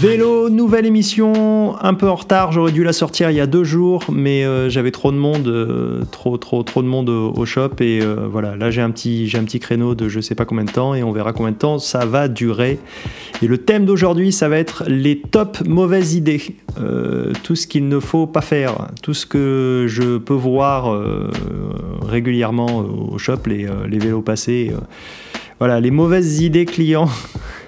Vélo, nouvelle émission, un peu en retard, j'aurais dû la sortir il y a deux jours, mais euh, j'avais trop de monde, euh, trop trop trop de monde au, shop et euh, voilà, là j'ai un petit j'ai un petit créneau de je sais pas combien de temps et on verra combien de temps ça va durer. Et le thème d'aujourd'hui, ça va être les top mauvaises idées, tout ce qu'il ne faut pas faire, tout ce que je peux voir régulièrement au shop, les, vélos passés, voilà, les mauvaises idées clients.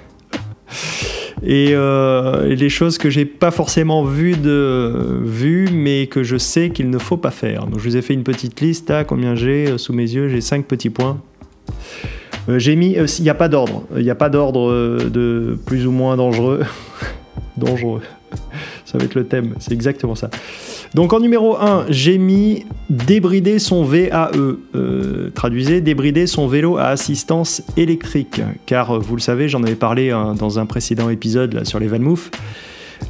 et, euh, les choses que j'ai pas forcément vues, vues mais que je sais qu'il ne faut pas faire. Donc je vous ai fait une petite liste, là, combien j'ai euh, sous mes yeux, j'ai 5 petits points. Euh, j'ai mis, il n'y a pas d'ordre, il n'y a pas d'ordre euh, de plus ou moins dangereux. dangereux, ça va être le thème, c'est exactement ça. Donc en numéro 1, j'ai mis débrider son VAE. Euh, traduisez, débrider son vélo à assistance électrique. Car euh, vous le savez, j'en avais parlé hein, dans un précédent épisode sur les Vanmoof.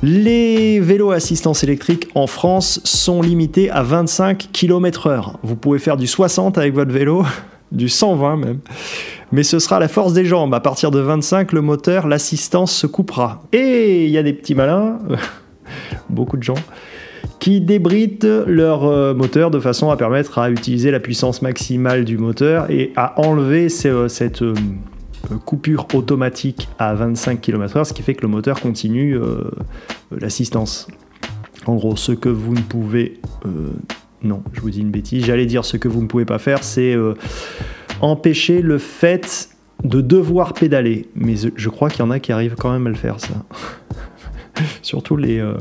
Les vélos à assistance électrique en France sont limités à 25 km/h. Vous pouvez faire du 60 avec votre vélo, du 120 même. Mais ce sera la force des jambes. À partir de 25, le moteur, l'assistance se coupera. Et il y a des petits malins, beaucoup de gens, qui débritent leur euh, moteur de façon à permettre à utiliser la puissance maximale du moteur et à enlever ce- cette euh, coupure automatique à 25 km/h, ce qui fait que le moteur continue euh, l'assistance. En gros, ce que vous ne pouvez... euh, non, je vous dis une bêtise. J'allais dire ce que vous ne pouvez pas faire, c'est euh, empêcher le fait de devoir pédaler. Mais je crois qu'il y en a qui arrivent quand même à le faire, ça. Surtout les, euh,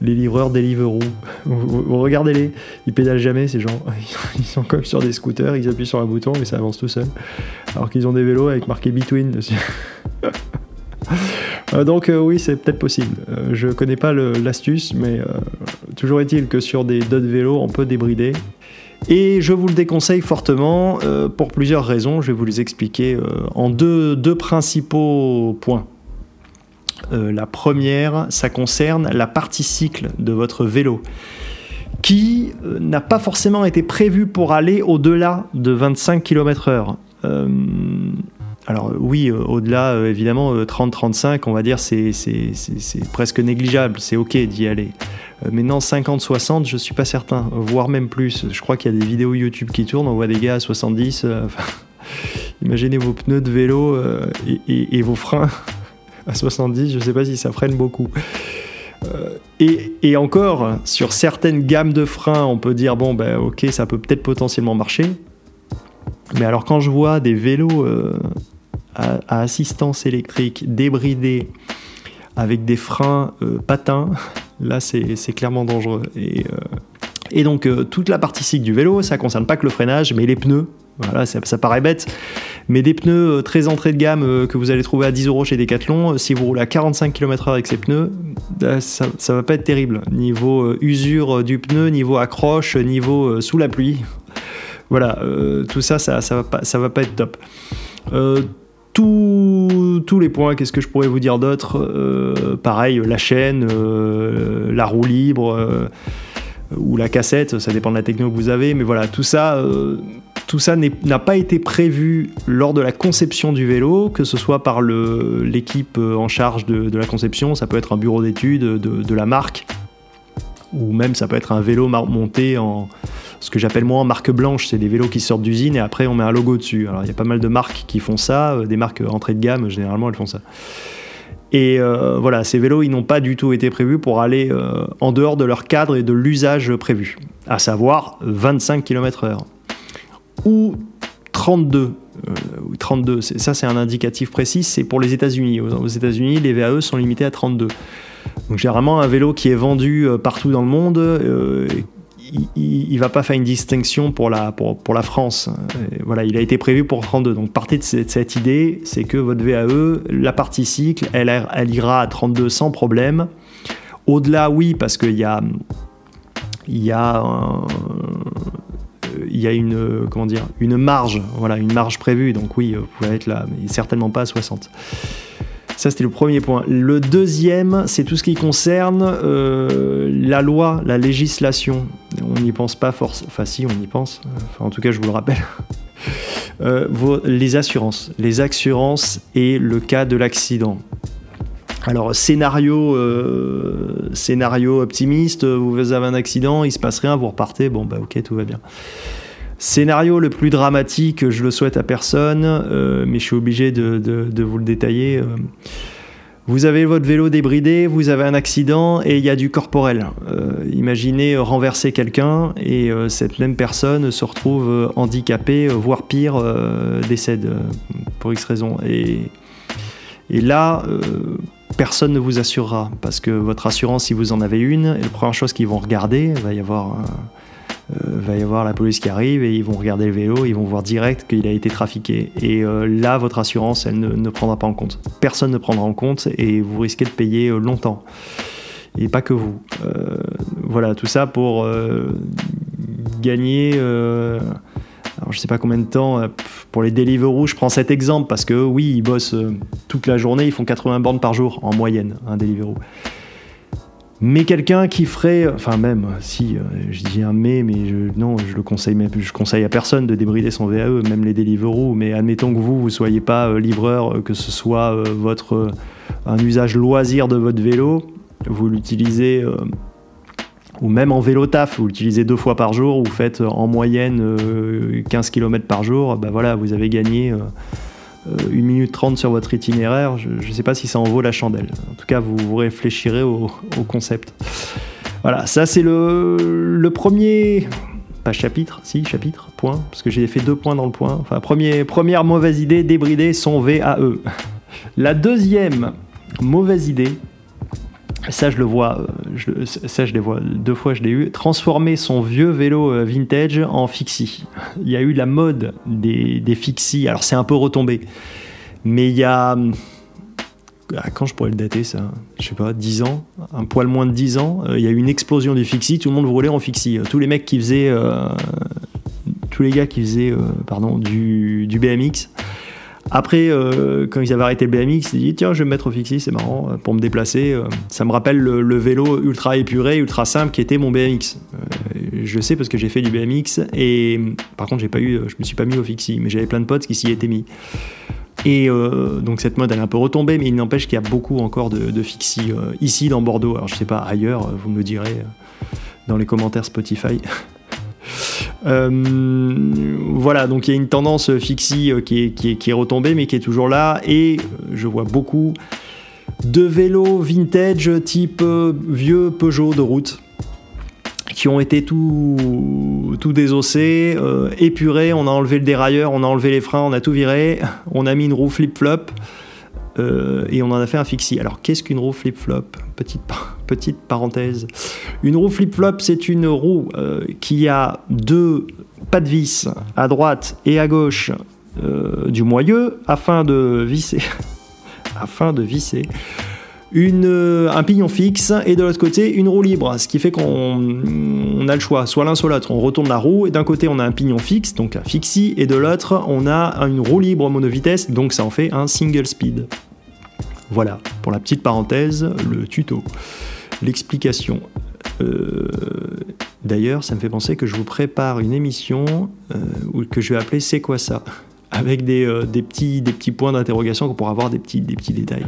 les livreurs Deliveroo. Vous, vous- regardez-les, ils pédalent jamais, ces gens. Ils sont comme sur des scooters, ils appuient sur un bouton et ça avance tout seul. Alors qu'ils ont des vélos avec marqué Between dessus. Euh, Donc euh, oui, c'est peut-être possible. Euh, je connais pas l'astuce, mais toujours est-il que sur des d'autres vélos, on peut débrider. Et je vous le déconseille fortement pour plusieurs raisons. Je vais vous les expliquer en deux, deux principaux points. Euh, la première, ça concerne la partie cycle de votre vélo qui euh, n'a pas forcément été prévue pour aller au-delà de 25 km/h. Euh, alors oui, au-delà, évidemment, euh, 30-35, on va dire, c'est presque négligeable, c'est ok d'y aller. Euh, maintenant, 50-60, je suis pas certain, voire même plus. Je crois qu'il y a des vidéos YouTube qui tournent, on voit des gars à 70. euh, enfin, imaginez vos pneus de vélo et- et vos freins à 70, je sais pas si ça freine beaucoup. Euh, et, et encore, sur certaines gammes de freins, on peut dire, bon, ben ok, ça peut peut-être potentiellement marcher. Mais alors quand je vois des vélos euh, à, assistance électrique débridés avec des freins euh, patins, là c'est clairement dangereux. Et, et donc euh, toute la partie cycle du vélo, ça concerne pas que le freinage, mais les pneus. Voilà, ça, paraît bête, mais des pneus euh, très entrée de gamme euh, que vous allez trouver à 10 euros chez Decathlon, si vous roulez à 45 km/h avec ces pneus, ça, ça va pas être terrible. Niveau usure du pneu, niveau accroche, niveau sous la pluie. Voilà, tout ça, ça, ça, va pas, être top. Tous- les points, qu'est-ce que je pourrais vous dire d'autre? Pareil, la chaîne, la roue libre ou la cassette, ça dépend de la techno que vous avez, mais voilà, tout ça, euh, tout ça n'a pas été prévu lors de la conception du vélo, que ce soit par l'équipe euh, en charge de, la conception, ça peut être un bureau d'études de, la marque, ou même ça peut être un vélo monté en ce que j'appelle moi en marque blanche, c'est des vélos qui sortent d'usine et après on met un logo dessus. Alors il y a pas mal de marques qui font ça, euh, des marques euh, entrée de gamme généralement elles font ça. Et euh, voilà, ces vélos ils n'ont pas du tout été prévus pour aller euh, en dehors de leur cadre et de l'usage prévu, à savoir 25 km/h ou 32. Euh, ou 32, c'est- ça c'est un indicatif précis, c'est pour les États-Unis. Aux, aux États-Unis, les VAE sont limités à 32. Donc généralement un vélo qui est vendu euh, partout dans le monde, euh, il, il, va pas faire une distinction pour la, France. Et voilà, il a été prévu pour 32. Donc partez de cette, idée, c'est que votre VAE, la partie cycle, elle, ira à 32 sans problème. Au-delà, oui, parce qu'il y a, y a y a une marge voilà une marge prévue donc oui vous pouvez être là mais certainement pas à 60 ça, c'était le premier point. Le deuxième, c'est tout ce qui concerne euh, la loi, la législation. On n'y pense pas forcément. Enfin, si, on y pense. En tout cas, je vous le rappelle. Euh, les assurances. Les assurances et le cas de l'accident. Alors scénario, euh, scénario optimiste, vous avez un accident, il se passe rien, vous repartez, bon bah ok tout va bien. Scénario le plus dramatique, je le souhaite à personne, euh, mais je suis obligé de vous le détailler. Vous avez votre vélo débridé, vous avez un accident et il y a du corporel. Euh, imaginez euh, renverser quelqu'un et euh, cette même personne se retrouve handicapée, voire pire, décède pour X raison. Et, là, personne ne vous assurera parce que votre assurance, si vous en avez une, la première chose qu'ils vont regarder, il va y avoir, va y avoir la police qui arrive et ils vont regarder le vélo, ils vont voir direct qu'il a été trafiqué. Et euh, là, votre assurance, elle ne, prendra pas en compte. Personne ne prendra en compte et vous risquez de payer euh, longtemps. Et pas que vous. Euh, voilà, tout ça pour euh, gagner. euh, alors, je sais pas combien de temps. euh, Pour les Deliveroo, je prends cet exemple parce que oui, ils bossent euh, toute la journée, ils font 80 bornes par jour en moyenne, un Deliveroo. Mais quelqu'un qui ferait, enfin même, si, euh, je dis un mais, mais non, je le conseille même, je conseille à personne de débrider son VAE, même les Deliveroo. Mais admettons que vous, vous soyez pas euh, livreur, euh, que ce soit votre un usage loisir de votre vélo, vous l'utilisez, ou même en vélo taf, vous l'utilisez deux fois par jour, vous faites en moyenne euh, 15 km par jour, bah voilà, vous avez gagné. Euh, 1 minute 30 sur votre itinéraire, je ne sais pas si ça en vaut la chandelle. En tout cas, vous, réfléchirez au, concept. Voilà, ça c'est le, le premier, pas chapitre, si chapitre, point, parce que j'ai fait deux points dans le point. Enfin, première mauvaise idée, débrider son VAE. La deuxième mauvaise idée, ça je le vois, euh, ça je les vois deux fois, je l'ai eu, transformer son vieux vélo euh, vintage en fixie. Il y a eu la mode des, des fixies, alors c'est un peu retombé, mais il y a, ah, quand je pourrais le dater ça, je sais pas, 10 ans, un poil moins de 10 ans, euh, il y a eu une explosion du fixie, tout le monde roulait en fixie. Tous les mecs qui faisaient, tous les gars qui faisaient, pardon, du BMX, après, euh, quand ils avaient arrêté le BMX, ils se dit tiens, je vais me mettre au fixie, c'est marrant, euh, pour me déplacer. euh, ça me rappelle le, vélo ultra épuré, ultra simple qui était mon BMX. Je sais parce que j'ai fait du BMX et par contre, j'ai pas je me suis pas mis au fixie, mais j'avais plein de potes qui s'y étaient mis. Et donc cette mode elle est un peu retombée, mais il n'empêche qu'il y a beaucoup encore de, de ici dans Bordeaux. Alors je sais pas ailleurs, vous me direz dans les commentaires Spotify. Euh, voilà, donc il y a une tendance fixie euh, qui est, retombée, mais qui est toujours là. Et euh, je vois beaucoup de vélos vintage type vieux Peugeot de route qui ont été tout, désossés, épurés. On a enlevé le dérailleur, on a enlevé les freins, on a tout viré. On a mis une roue flip-flop. et on en a fait un fixie. Alors, qu'est-ce qu'une roue flip-flop? Petite, petite parenthèse. Une roue flip-flop, c'est une roue euh, qui a deux pas de vis à droite et à gauche euh, du moyeu afin de visser, afin de visser euh, un pignon fixe et de l'autre côté une roue libre, ce qui fait qu'on on a le choix, soit l'un soit l'autre. On retourne la roue et d'un côté on a un pignon fixe, donc un fixie, et de l'autre on a une roue libre monovitesse, donc ça en fait un single speed. Voilà, pour la petite parenthèse, le tuto, l'explication. Euh, D'ailleurs, ça me fait penser que je vous prépare une émission euh, que je vais appeler C'est quoi ça? Avec des, euh, des, petits, des petits points d'interrogation pour avoir des petits, des petits détails.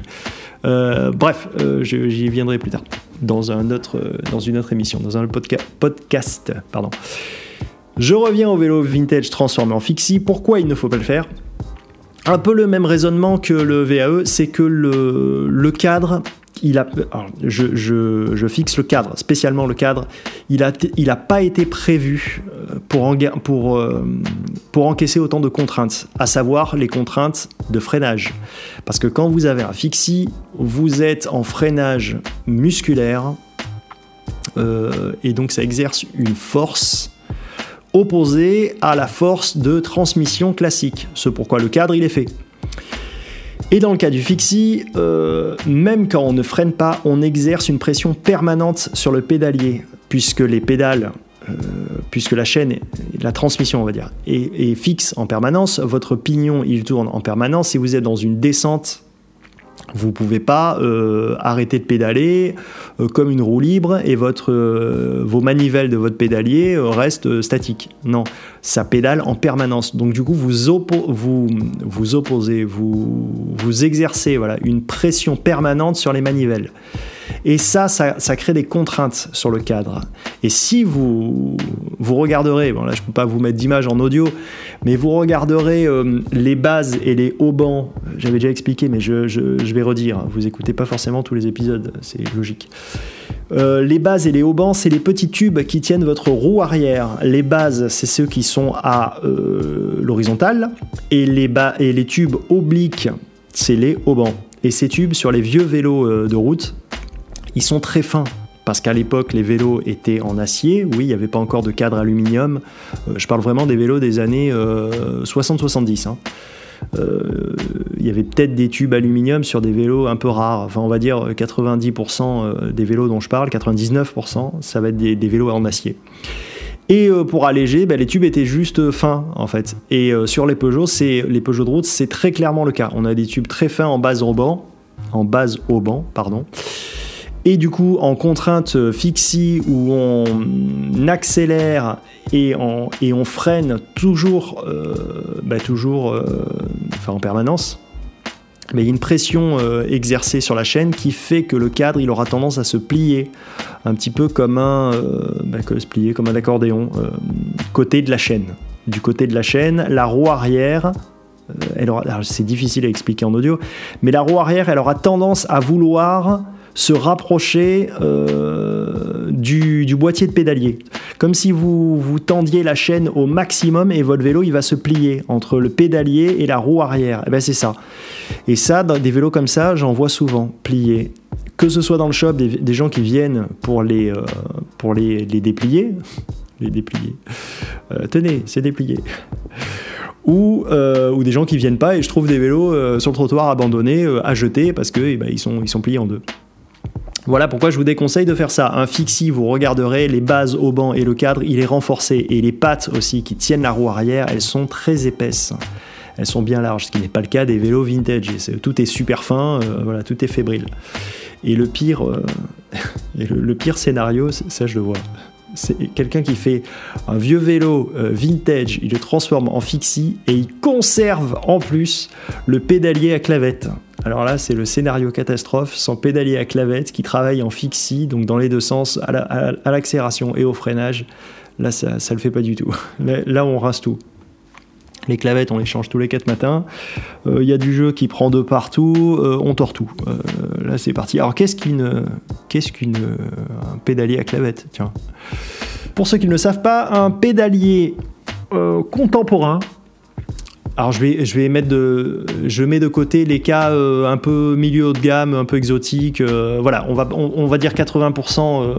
Euh, bref, j'y viendrai plus tard dans, un autre, dans une autre émission, dans un podca- podcast. Pardon. Je reviens au vélo vintage transformé en fixie. Pourquoi il ne faut pas le faire? Un peu le même raisonnement que le VAE, c'est que le, le cadre, je, fixe le cadre, spécialement le cadre, il n'a il a pas été prévu euh, euh, pour encaisser autant de contraintes, à savoir les contraintes de freinage. Parce que quand vous avez un fixie, vous êtes en freinage musculaire, euh, et donc ça exerce une force opposée à la force de transmission classique. Ce pourquoi le cadre il est fait. Et dans le cas du fixie, euh, même quand on ne freine pas, on exerce une pression permanente sur le pédalier, puisque les pédales, euh, puisque la chaîne, la transmission on va dire, est, fixe en permanence, votre pignon il tourne en permanence, si vous êtes dans une descente, Vous ne pouvez pas euh, arrêter de pédaler euh, comme une roue libre et euh, vos manivelles de votre pédalier restent statiques. Non, ça pédale en permanence. Donc du coup, vous, vous, vous opposez, vous, vous exercez voilà, une pression permanente sur les manivelles. Et ça, ça, crée des contraintes sur le cadre. Et si vous, vous regarderez, bon là je ne peux pas vous mettre d'image en audio, mais vous regarderez euh, les bases et les haubans, j'avais déjà expliqué, mais je, vais redire, vous écoutez pas forcément tous les épisodes, c'est logique. Euh, les bases et les haubans, c'est les petits tubes qui tiennent votre roue arrière. Les bases, c'est ceux qui sont à euh, l'horizontale, et les, et les tubes obliques, c'est les haubans. Et ces tubes, sur les vieux vélos de route, ils sont très fins. Parce qu'à l'époque, les vélos étaient en acier. Oui, il n'y avait pas encore de cadre aluminium. Euh, je parle vraiment des vélos des années 60-70. Euh, hein. euh, il y avait peut-être des tubes aluminium sur des vélos un peu rares. Enfin, on va dire 90% des vélos dont je parle, 99%, ça va être des, vélos en acier. Et pour alléger, ben, les tubes étaient juste fins en fait. Et sur les Peugeot, les Peugeot de route, c'est très clairement le cas. On a des tubes très fins en base au banc, en base au banc, pardon. Et du coup, en contrainte fixie où on accélère et on, freine toujours, euh, bah, toujours euh, enfin en permanence, mais il y a une pression euh, exercée sur la chaîne qui fait que le cadre il aura tendance à se plier un petit peu comme un, bah, se plier comme un accordéon côté de la chaîne. Du côté de la chaîne, la roue arrière c'est difficile à expliquer en audio, mais la roue arrière, elle aura tendance à vouloir se rapprocher euh, du, boîtier de pédalier. Comme si vous, vous tendiez la chaîne au maximum et votre vélo il va se plier entre le pédalier et la roue arrière. Et eh ben c'est ça. Et ça, des vélos comme ça, j'en vois souvent plier. Que ce soit dans le shop, des, gens qui viennent pour les, euh, pour les, déplier. Les déplier. Euh, tenez, c'est déplié ou, ou, des gens qui viennent pas et je trouve des vélos sur le trottoir abandonnés à jeter parce que eh ben, sont, ils sont pliés en deux. Voilà pourquoi je vous déconseille de faire ça. Un fixie, vous regarderez, les bases au banc et le cadre, il est renforcé. Et les pattes aussi qui tiennent la roue arrière, elles sont très épaisses. Elles sont bien larges, ce qui n'est pas le cas des vélos vintage. Tout est super fin, euh, voilà, tout est fébrile. Et le pire, euh, le, pire scénario, ça je le vois. C'est quelqu'un qui fait un vieux vélo euh, vintage, il le transforme en fixie et il conserve en plus le pédalier à clavette. Alors là, c'est le scénario catastrophe sans pédalier à clavette qui travaille en fixie, donc dans les deux sens, à l'accélération et au freinage. Là, ça ne le fait pas du tout. Là, on rase tout. Les clavettes, on les change tous les quatre matins. Il euh, y a du jeu qui prend de partout. Euh, on tord tout. Euh, là, c'est parti. Alors, qu'est-ce qu'une, pédalier à clavette Tiens. Pour ceux qui ne le savent pas, un pédalier contemporain, alors je vais, mettre de, mets de côté les cas un peu milieu haut de gamme, un peu exotiques. Euh, voilà, on va, on, va dire 80%,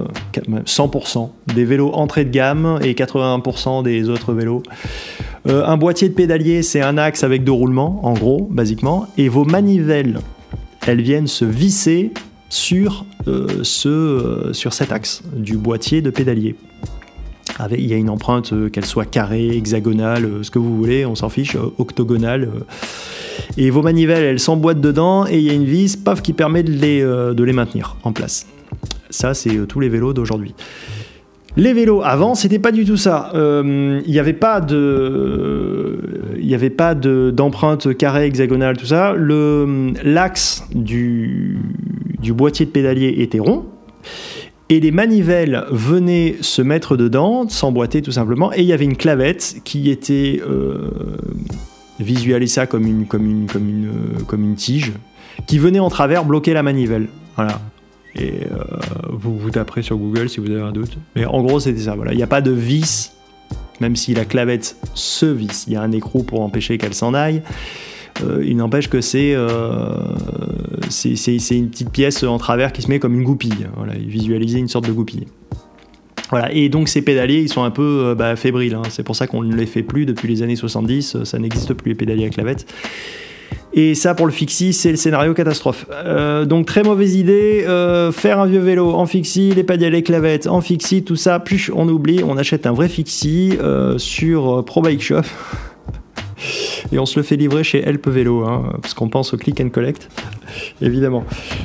100% euh, des vélos entrée de gamme et 80% des autres vélos. Un boîtier de pédalier, c'est un axe avec deux roulements, en gros, basiquement, et vos manivelles, elles viennent se visser sur, ce, sur cet axe du boîtier de pédalier il y a une empreinte, euh, qu'elle soit carrée, hexagonale, euh, ce que vous voulez, on s'en fiche, euh, octogonale. et vos manivelles, elles s'emboîtent dedans et il y a une vis, paf, qui permet de les, de les maintenir en place. Ça, c'est tous les vélos d'aujourd'hui. Les vélos avant, c'était pas du tout ça. Il n'y avait pas de, il avait d'empreinte carrée, hexagonale, tout ça. l'axe du, boîtier de pédalier était rond et les manivelles venaient se mettre dedans, s'emboîter tout simplement, et il y avait une clavette qui était euh, ça comme, une, euh, comme une tige, qui venait en travers bloquer la manivelle. Voilà. Et euh, vous vous taperez sur Google si vous avez un doute. Mais en gros, c'était ça. Voilà. Il n'y a pas de vis, même si la clavette se visse. Il y a un écrou pour empêcher qu'elle s'en aille. Euh, il n'empêche que euh, c'est une petite pièce en travers qui se met comme une goupille. Voilà, visualiser une sorte de goupille. Voilà, et donc ces pédaliers, ils sont un peu euh, bah, fébriles. Hein. C'est pour ça qu'on ne les fait plus depuis les années 70. Ça n'existe plus les pédaliers à clavette. Et ça, pour le fixie, c'est le scénario catastrophe. donc très mauvaise idée, faire un vieux vélo en fixie, les pédaliers clavettes en fixie, tout ça, plus on oublie, on achète un vrai fixie sur Pro Bike Shop. Et on se le fait livrer chez Help Vélo, hein, parce qu'on pense au click and collect, évidemment.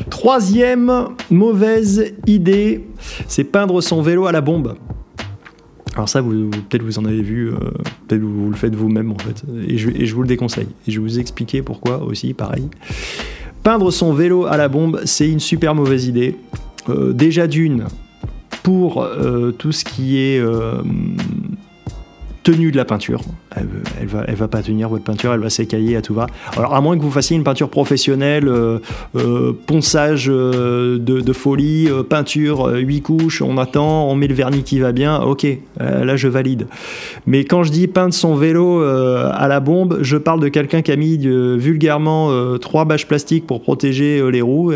Troisième mauvaise idée, c'est peindre son vélo à la bombe. Alors ça, vous, peut-être vous en avez vu, euh, peut-être vous, le faites vous-même en fait, et je, vous le déconseille. Et je vais vous expliquer pourquoi aussi, pareil. Peindre son vélo à la bombe, c'est une super mauvaise idée. Euh, déjà d'une, pour euh, tout ce qui est tenue de la peinture. Elle, va, pas tenir votre peinture, elle va s'écailler à tout va. Alors à moins que vous fassiez une peinture professionnelle, euh, euh, ponçage euh, de, folie, peinture, 8 couches, on attend, on met le vernis qui va bien, ok, là je valide. Mais quand je dis peindre son vélo à la bombe, je parle de quelqu'un qui a mis vulgairement trois bâches plastiques pour protéger les roues,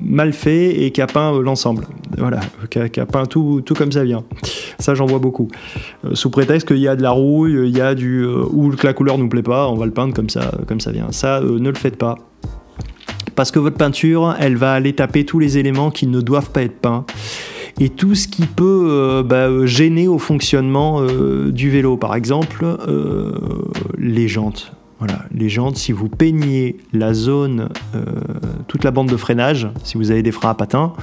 mal fait et qui a peint l'ensemble. Voilà, qui a, peint tout comme ça vient. Ça j'en vois beaucoup. sous prétexte qu'il y a de la rouille, il y a du euh, ou que la couleur nous plaît pas, on va le peindre comme ça, comme ça vient. Ça, euh, ne le faites pas. Parce que votre peinture, elle va aller taper tous les éléments qui ne doivent pas être peints et tout ce qui peut euh, bah, gêner au fonctionnement du vélo. Par exemple, les jantes. Voilà, les jantes, si vous peignez la zone, toute la bande de freinage, si vous avez des freins à patins,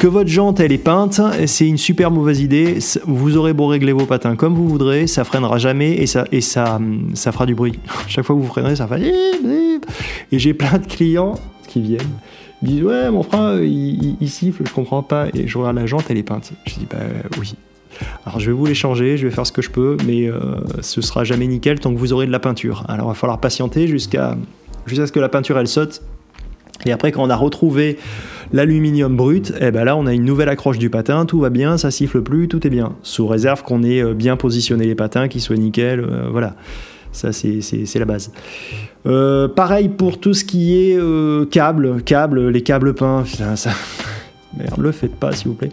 que votre jante elle est peinte, c'est une super mauvaise idée. Vous aurez beau régler vos patins comme vous voudrez, ça freinera jamais et ça, et ça, ça fera du bruit. Chaque fois que vous freinerez, ça fait. Et j'ai plein de clients qui viennent disent ouais mon il, il, siffle je comprends pas et je regarde la jante elle est peinte je dis bah oui alors je vais vous les changer je vais faire ce que je peux mais euh, ce sera jamais nickel tant que vous aurez de la peinture alors il va falloir patienter jusqu'à jusqu'à ce que la peinture elle saute et après quand on a retrouvé l'aluminium brut, eh ben là on a une nouvelle accroche du patin, tout va bien, ça siffle plus, tout est bien. Sous réserve qu'on ait euh, bien positionné les patins, qu'ils soient nickel, euh, voilà. Ça c'est la base. Euh, pareil pour tout ce qui est câbles, câbles, les câbles peints, ça... Merde, le faites pas s'il vous plaît.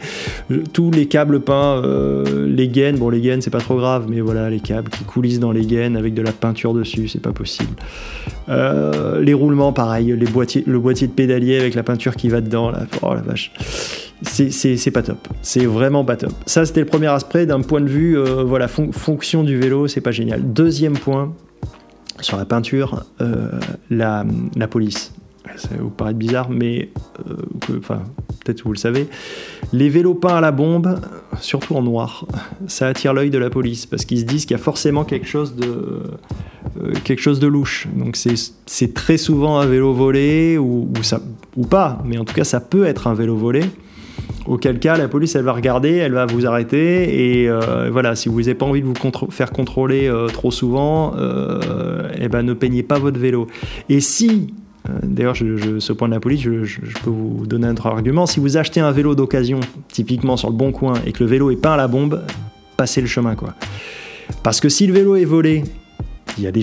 Tous les câbles peints, euh, les gaines, bon les gaines c'est pas trop grave, mais voilà les câbles qui coulissent dans les gaines avec de la peinture dessus, c'est pas possible. Euh, les roulements pareil, les boîtiers, le boîtier de pédalier avec la peinture qui va dedans, là, oh la vache. C'est pas top, c'est vraiment pas top. Ça c'était le premier aspect d'un point de vue, euh, voilà, fon fonction du vélo, c'est pas génial. Deuxième point, sur la peinture, la, la police ça va vous paraître bizarre, mais euh, que, enfin, peut-être vous le savez, les vélos peints à la bombe, surtout en noir, ça attire l'œil de la police parce qu'ils se disent qu'il y a forcément quelque chose de, euh, quelque chose de louche. Donc c'est très souvent un vélo volé ou, ça, ou pas, mais en tout cas ça peut être un vélo volé. Auquel cas, la police, elle va regarder, elle va vous arrêter, et euh, voilà, si vous n'avez pas envie de vous faire contrôler trop souvent, euh, eh ben, ne peignez pas votre vélo. Et si D'ailleurs, je, je, ce point de la police, je, peux vous donner un autre argument. Si vous achetez un vélo d'occasion, typiquement sur le bon coin, et que le vélo est peint à la bombe, passez le chemin, quoi. Parce que si le vélo est volé, il y a, de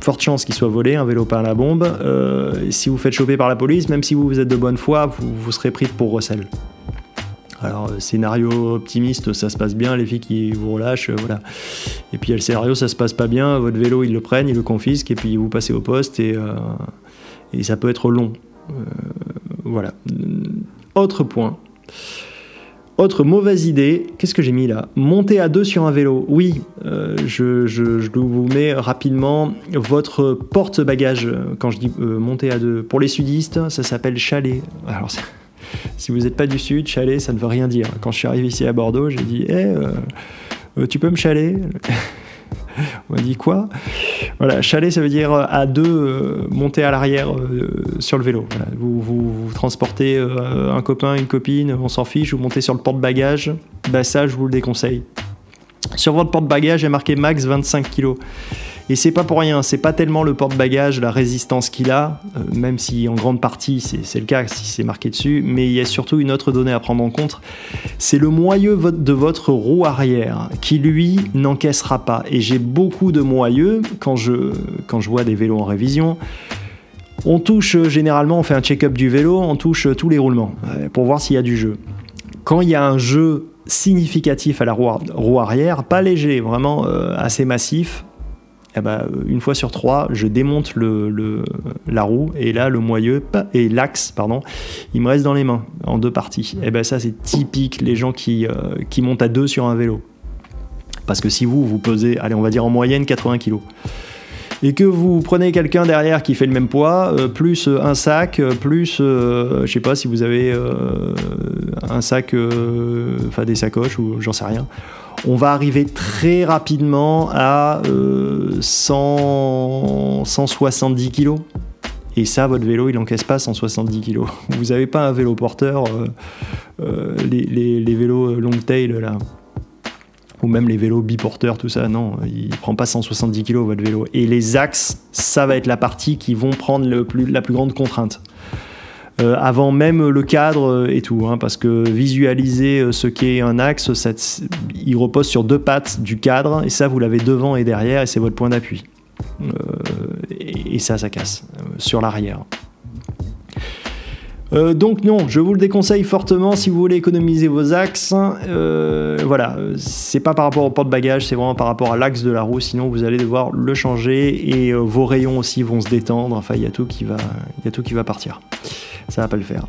fortes chances qu'il soit volé, un vélo peint à la bombe. Euh, si vous faites choper par la police, même si vous, êtes de bonne foi, vous, serez pris pour recel. Alors, scénario optimiste, ça se passe bien, les filles qui vous relâchent, euh, voilà. Et puis, il y a le scénario, ça se passe pas bien, votre vélo, ils le prennent, ils le confisquent, et puis vous passez au poste, et, euh, et ça peut être long. Euh, voilà. Autre point. Autre mauvaise idée, qu'est-ce que j'ai mis là? Monter à deux sur un vélo. Oui, euh, je, vous mets rapidement votre porte-bagages. Quand je dis euh, monter à deux, pour les sudistes, ça s'appelle chalet. Alors, si vous n'êtes pas du sud, chalet, ça ne veut rien dire. Quand je suis arrivé ici à Bordeaux, j'ai dit, hey, euh, tu peux me chaler? On m'a dit quoi? Voilà, chalet, ça veut dire à deux, euh, monter à l'arrière euh, sur le vélo. Vous, vous, transportez euh, un copain, une copine, on s'en fiche, vous montez sur le porte-bagages, bah ça, je vous le déconseille. Sur votre porte-bagages, a marqué max 25 kg. Et c'est pas pour rien, c'est pas tellement le porte-bagages, la résistance qu'il a, euh, même si en grande partie c'est le cas si c'est marqué dessus, mais il y a surtout une autre donnée à prendre en compte, c'est le moyeu de votre roue arrière qui lui n'encaissera pas. Et j'ai beaucoup de moyeux quand je, quand je vois des vélos en révision. On touche généralement, on fait un check-up du vélo, on touche tous les roulements euh, pour voir s'il y a du jeu. Quand il y a un jeu significatif à la roue, arrière, pas léger, vraiment euh, assez massif, eh ben, une fois sur trois, je démonte la roue et là, le moyeu et l'axe, pardon, il me reste dans les mains en deux parties. Et eh ben ça, c'est typique les gens qui, euh, qui montent à deux sur un vélo. Parce que si vous, vous pesez, allez, on va dire en moyenne 80 kg. Et que vous prenez quelqu'un derrière qui fait le même poids, euh, plus un sac, plus, je sais pas si vous avez un sac, enfin des sacoches ou j'en sais rien, on va arriver très rapidement à 100, 170 kg. Et ça, votre vélo, il encaisse pas 170 kg. Vous n'avez pas un vélo porteur, les, les, vélos long tail là ou même les vélos biporteurs, tout ça, non, il prend pas 170 kg votre vélo. Et les axes, ça va être la partie qui vont prendre le plus, la plus grande contrainte. Euh, avant même le cadre et tout, hein, parce que visualiser euh, ce qu'est un axe, ça, il repose sur deux pattes du cadre, et ça vous l'avez devant et derrière, et c'est votre point d'appui. Euh, et, ça, ça casse sur l'arrière. Euh, donc non, je vous le déconseille fortement si vous voulez économiser vos axes. Euh, voilà, c'est pas par rapport au porte-bagages, c'est vraiment par rapport à l'axe de la roue. Sinon, vous allez devoir le changer et euh, vos rayons aussi vont se détendre. Enfin, il y a tout qui va, y a tout qui va partir. Ça va pas le faire.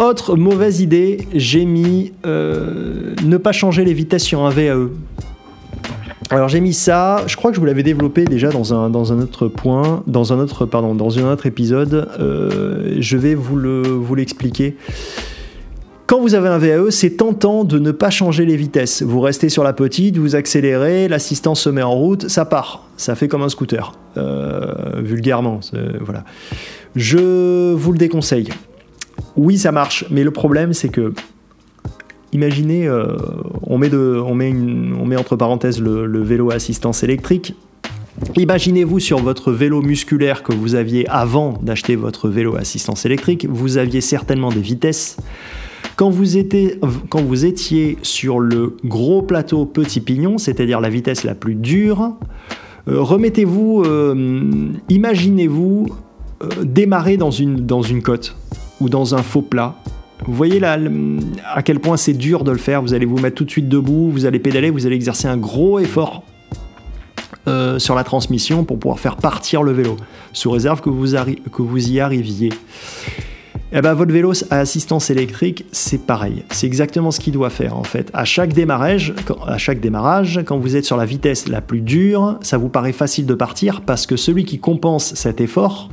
Autre mauvaise idée, j'ai mis ne pas changer les vitesses sur un VAE. Alors j'ai mis ça, je crois que je vous l'avais développé déjà dans un, dans un autre point, dans un autre, pardon, dans un autre épisode. Euh, je vais vous, le, vous l'expliquer. Quand vous avez un VAE, c'est tentant de ne pas changer les vitesses. Vous restez sur la petite, vous accélérez, l'assistance se met en route, ça part. Ça fait comme un scooter, euh, vulgairement. Voilà. Je vous le déconseille. Oui, ça marche, mais le problème, c'est que imaginez, euh, on, met entre parenthèses le, vélo à assistance électrique. Imaginez-vous sur votre vélo musculaire que vous aviez avant d'acheter votre vélo à assistance électrique, vous aviez certainement des vitesses. Quand vous, étiez, sur le gros plateau petit pignon, c'est-à-dire la vitesse la plus dure, euh, remettez-vous, euh, imaginez-vous démarrer dans une, dans une côte ou dans un faux plat vous voyez là à quel point c'est dur de le faire. Vous allez vous mettre tout de suite debout, vous allez pédaler, vous allez exercer un gros effort euh, sur la transmission pour pouvoir faire partir le vélo, sous réserve que vous, y arriviez. Eh ben, votre vélo à assistance électrique, c'est pareil. C'est exactement ce qu'il doit faire en fait. À à chaque démarrage, quand vous êtes sur la vitesse la plus dure, ça vous paraît facile de partir parce que celui qui compense cet effort,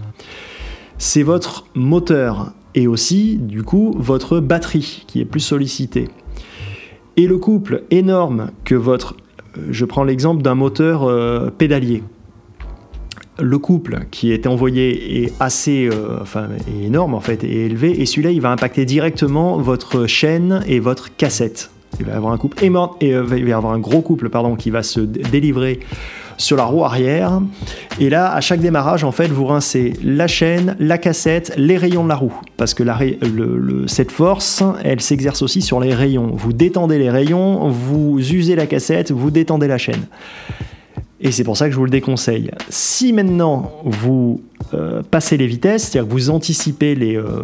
c'est votre moteur et aussi, du coup, votre batterie qui est plus sollicitée. Et le couple énorme que votre... Euh, je prends l'exemple d'un moteur euh, pédalier. Le couple qui est envoyé est assez euh, enfin, énorme en fait, et élevé, et celui-là il va impacter directement votre chaîne et votre cassette. Il va y avoir un couple et, et il va y avoir un gros couple pardon qui va se délivrer sur la roue arrière. Et là, à chaque démarrage, en fait, vous rincez la chaîne, la cassette, les rayons de la roue. Parce que cette force, elle s'exerce aussi sur les rayons. Vous détendez les rayons, vous usez la cassette, vous détendez la chaîne. Et c'est pour ça que je vous le déconseille. Si maintenant vous euh, passez les vitesses, c'est-à-dire que vous anticipez les, euh,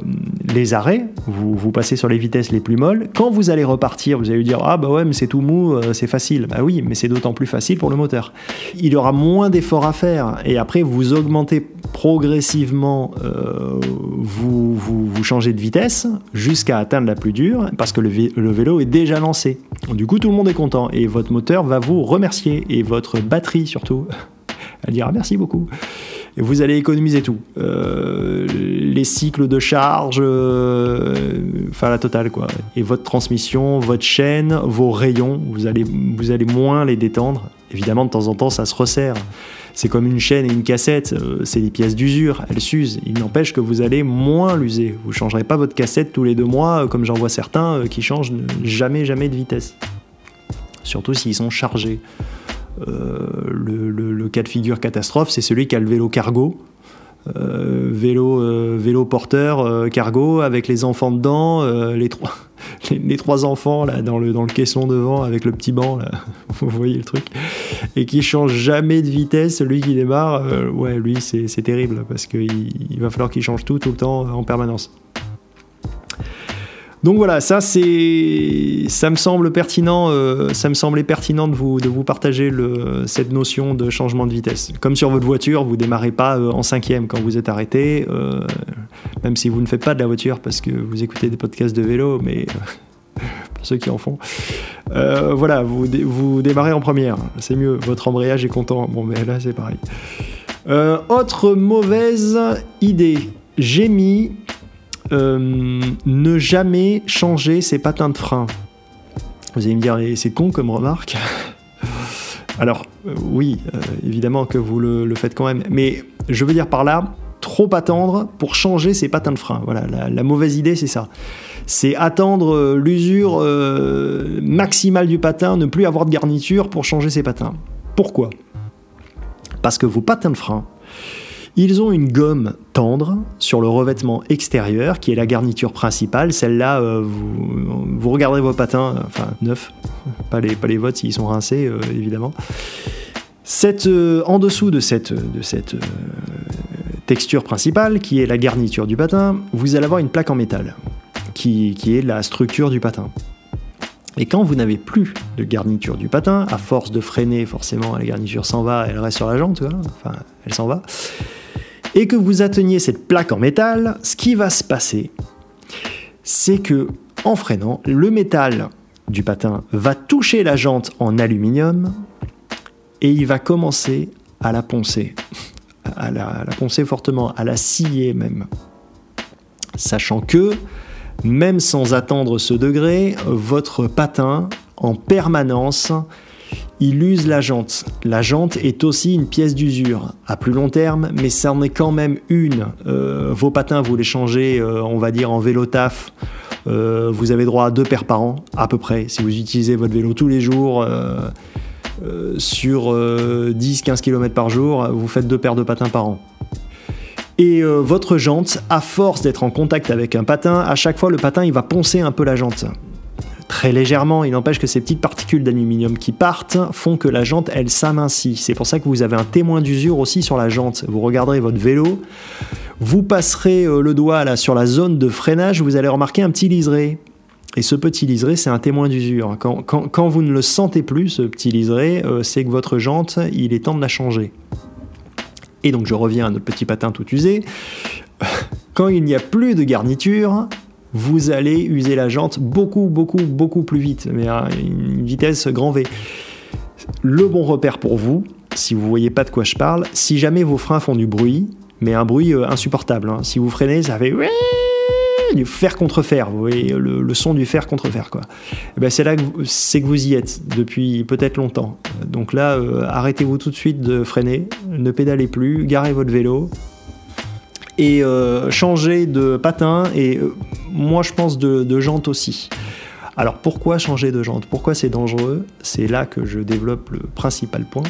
arrêts, vous, passez sur les vitesses les plus molles, quand vous allez repartir, vous allez dire Ah bah ouais, mais c'est tout mou, euh, c'est facile. Bah oui, mais c'est d'autant plus facile pour le moteur. Il aura moins d'efforts à faire. Et après, vous augmentez progressivement, vous, changez de vitesse jusqu'à atteindre la plus dure, parce que le, le vélo est déjà lancé. Du coup, tout le monde est content. Et votre moteur va vous remercier. Et votre batterie surtout. Elle dira merci beaucoup. Et vous allez économiser tout. Euh, les cycles de charge, euh, enfin la totale quoi. Et votre transmission, votre chaîne, vos rayons, vous allez, vous allez moins les détendre. Évidemment, de temps en temps, ça se resserre. C'est comme une chaîne et une cassette, euh, c'est des pièces d'usure, elles s'usent. Il n'empêche que vous allez moins l'user. Vous ne changerez pas votre cassette tous les deux mois, comme j'en vois certains qui changent jamais, jamais de vitesse. Surtout s'ils sont chargés. Euh, le, cas de figure catastrophe, c'est celui qui a le vélo cargo. Euh, vélo, euh, vélo porteur cargo avec les enfants dedans, les, trois, les, trois enfants là, dans, le, dans le caisson devant avec le petit banc, vous voyez le truc, et qui change jamais de vitesse, celui qui démarre, ouais, lui c'est terrible parce qu'il il va falloir qu'il change tout tout le temps en permanence. Donc voilà, ça c'est, ça me semble pertinent, euh, ça me semblait pertinent de vous, de vous partager cette notion de changement de vitesse. Comme sur votre voiture, vous démarrez pas euh, en cinquième quand vous êtes arrêté, euh, même si vous ne faites pas de la voiture parce que vous écoutez des podcasts de vélo, mais pour ceux qui en font, voilà, vous, vous démarrez en première, c'est mieux. Votre embrayage est content. Bon, mais là c'est pareil. Autre mauvaise idée, j'ai mis euh, ne jamais changer ses patins de frein. Vous allez me dire, c'est con comme remarque. Alors, euh, oui, euh, évidemment que vous le, faites quand même, mais je veux dire par là, trop attendre pour changer ses patins de frein. Voilà, la, mauvaise idée, c'est ça. C'est attendre l'usure maximale du patin, ne plus avoir de garniture pour changer ses patins. Pourquoi? Parce que vos patins de frein, ils ont une gomme tendre sur le revêtement extérieur, qui est la garniture principale. Celle-là, euh, vous, vous regarderez vos patins, euh, enfin neufs, pas les, pas les vôtres s'ils sont rincés, euh, évidemment. En dessous de cette, texture principale, qui est la garniture du patin, vous allez avoir une plaque en métal, qui, est la structure du patin. Et quand vous n'avez plus de garniture du patin, à force de freiner, forcément, la garniture s'en va, elle reste sur la jante, vois, enfin, elle s'en va, et que vous atteignez cette plaque en métal, ce qui va se passer, c'est que en freinant, le métal du patin va toucher la jante en aluminium et il va commencer à la poncer, à la, à la poncer fortement, à la scier même. Sachant que, même sans attendre ce degré, votre patin, en permanence, il use la jante. La jante est aussi une pièce d'usure, à plus long terme, mais ça en est quand même une. Euh, vos patins, vous les changez, euh, on va dire, en vélo taf. Euh, vous avez droit à deux paires par an, à peu près. Si vous utilisez votre vélo tous les jours, sur 10-15 km par jour, vous faites deux paires de patins par an. Et votre jante, à force d'être en contact avec un patin, à chaque fois le patin il va poncer un peu la jante. Très légèrement, il n'empêche que ces petites particules d'aluminium qui partent font que la jante elle s'amincit. C'est pour ça que vous avez un témoin d'usure aussi sur la jante. Vous regarderez votre vélo, vous passerez euh, le doigt là sur la zone de freinage, vous allez remarquer un petit liseré. Et ce petit liseré, c'est un témoin d'usure. Quand, vous ne le sentez plus, ce petit liseré, euh, c'est que votre jante, il est temps de la changer. Et donc je reviens à notre petit patin tout usé. Quand il n'y a plus de garniture, vous allez user la jante beaucoup, beaucoup, beaucoup plus vite, mais à une vitesse grand V. Le bon repère pour vous, si vous voyez pas de quoi je parle, si jamais vos freins font du bruit, mais un bruit euh, insupportable, hein. si vous freinez, ça fait du fer contre fer, vous voyez le, son du fer contre fer quoi. Eh ben, c'est là que vous, c'est que vous y êtes depuis peut-être longtemps. Donc là, euh, arrêtez-vous tout de suite de freiner, ne pédalez plus, garez votre vélo et euh, changez de patin et euh, moi je pense de, jante aussi. Alors pourquoi changer de jante? Pourquoi c'est dangereux? C'est là que je développe le principal point.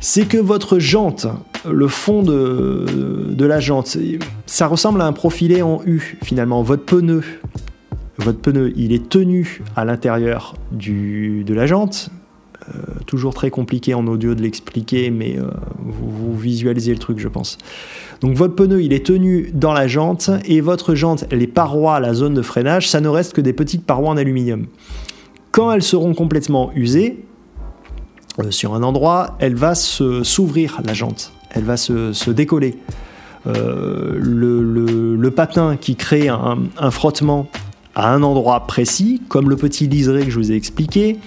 C'est que votre jante, le fond de, de la jante, ça ressemble à un profilé en U finalement. Votre pneu, votre pneu, il est tenu à l'intérieur de la jante. Euh, toujours très compliqué en audio de l'expliquer, mais euh, vous, visualisez le truc, je pense. Donc votre pneu, il est tenu dans la jante, et votre jante, les parois, la zone de freinage, ça ne reste que des petites parois en aluminium. Quand elles seront complètement usées, euh, sur un endroit, elle va s'ouvrir, la jante. Elle va se, décoller. Le, patin qui crée un frottement à un endroit précis, comme le petit liseré que je vous ai expliqué,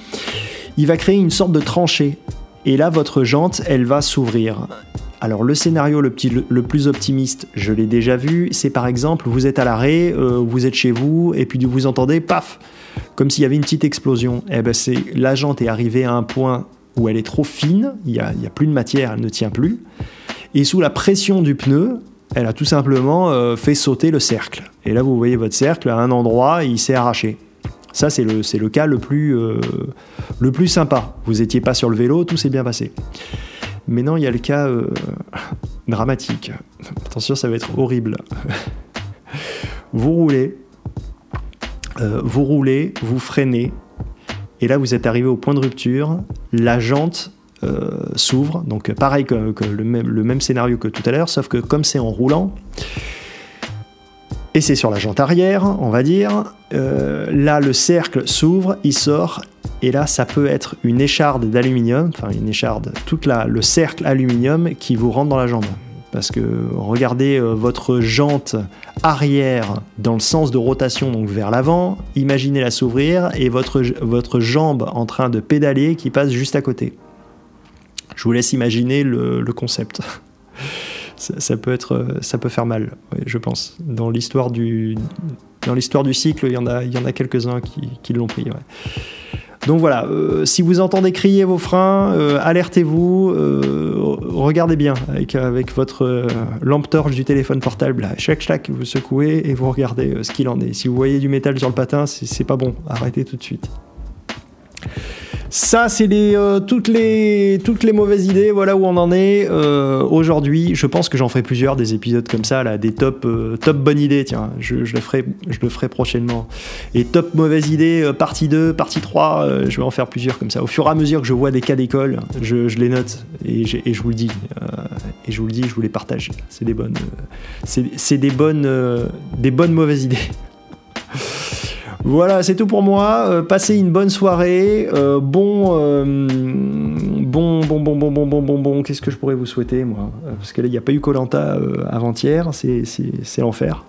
il va créer une sorte de tranchée. Et là, votre jante, elle va s'ouvrir. Alors le scénario le, petit- le plus optimiste, je l'ai déjà vu, c'est par exemple, vous êtes à l'arrêt, euh, vous êtes chez vous, et puis vous entendez, paf, comme s'il y avait une petite explosion. Eh ben c'est la jante est arrivée à un point où elle est trop fine, il n'y a, plus de matière, elle ne tient plus, et sous la pression du pneu, elle a tout simplement euh, fait sauter le cercle. Et là, vous voyez votre cercle à un endroit, il s'est arraché. Ça, c'est le, le cas le plus, euh, le plus sympa. Vous étiez pas sur le vélo, tout s'est bien passé. Mais non, il y a le cas euh, dramatique. Attention, ça va être horrible. vous roulez, euh, vous roulez, vous freinez, et là vous êtes arrivé au point de rupture, la jante s'ouvre, donc pareil que le, même, le même scénario que tout à l'heure, sauf que comme c'est en roulant, et c'est sur la jante arrière, on va dire, euh, là le cercle s'ouvre, il sort, et là ça peut être une écharde d'aluminium, enfin une écharde, tout le cercle aluminium qui vous rentre dans la jambe. Parce que regardez euh, votre jante arrière dans le sens de rotation, donc vers l'avant, imaginez-la s'ouvrir et votre, votre jambe en train de pédaler qui passe juste à côté. Je vous laisse imaginer le concept. ça, peut être, ça peut faire mal, je pense. Dans l'histoire du, dans l'histoire du cycle, il y en a, il y en a quelques-uns qui, qui l'ont pris. Donc voilà, euh, si vous entendez crier vos freins, euh, alertez-vous, euh, regardez bien avec, avec votre lampe torche du téléphone portable. Chaque chaque, vous secouez et vous regardez ce qu'il en est. Si vous voyez du métal sur le patin, c'est pas bon, arrêtez tout de suite. Ça, c'est euh, toutes, les, mauvaises idées. Voilà où on en est euh, aujourd'hui. Je pense que j'en ferai plusieurs des épisodes comme ça, là, des top, euh, top bonnes idées. Tiens, je, le ferai, prochainement. Et top mauvaises idées, partie 2, partie 3. je vais en faire plusieurs comme ça. Au fur et à mesure que je vois des cas d'école, je, les note et, et, je vous le dis. et je vous le dis, je vous les partage. C'est des bonnes, c'est des bonnes, des bonnes mauvaises idées. Voilà, c'est tout pour moi. Euh, passez une bonne soirée. Euh, bon, euh, bon, bon, bon, bon, bon, bon, bon, bon. Qu'est-ce que je pourrais vous souhaiter, moi Parce que là, il n'y a pas eu Colanta avant-hier. C'est, l'enfer.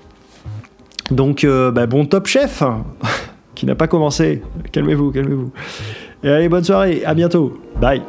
Donc, bah, bon top chef qui n'a pas commencé. Calmez-vous, calmez-vous. Et allez, bonne soirée. À bientôt. Bye.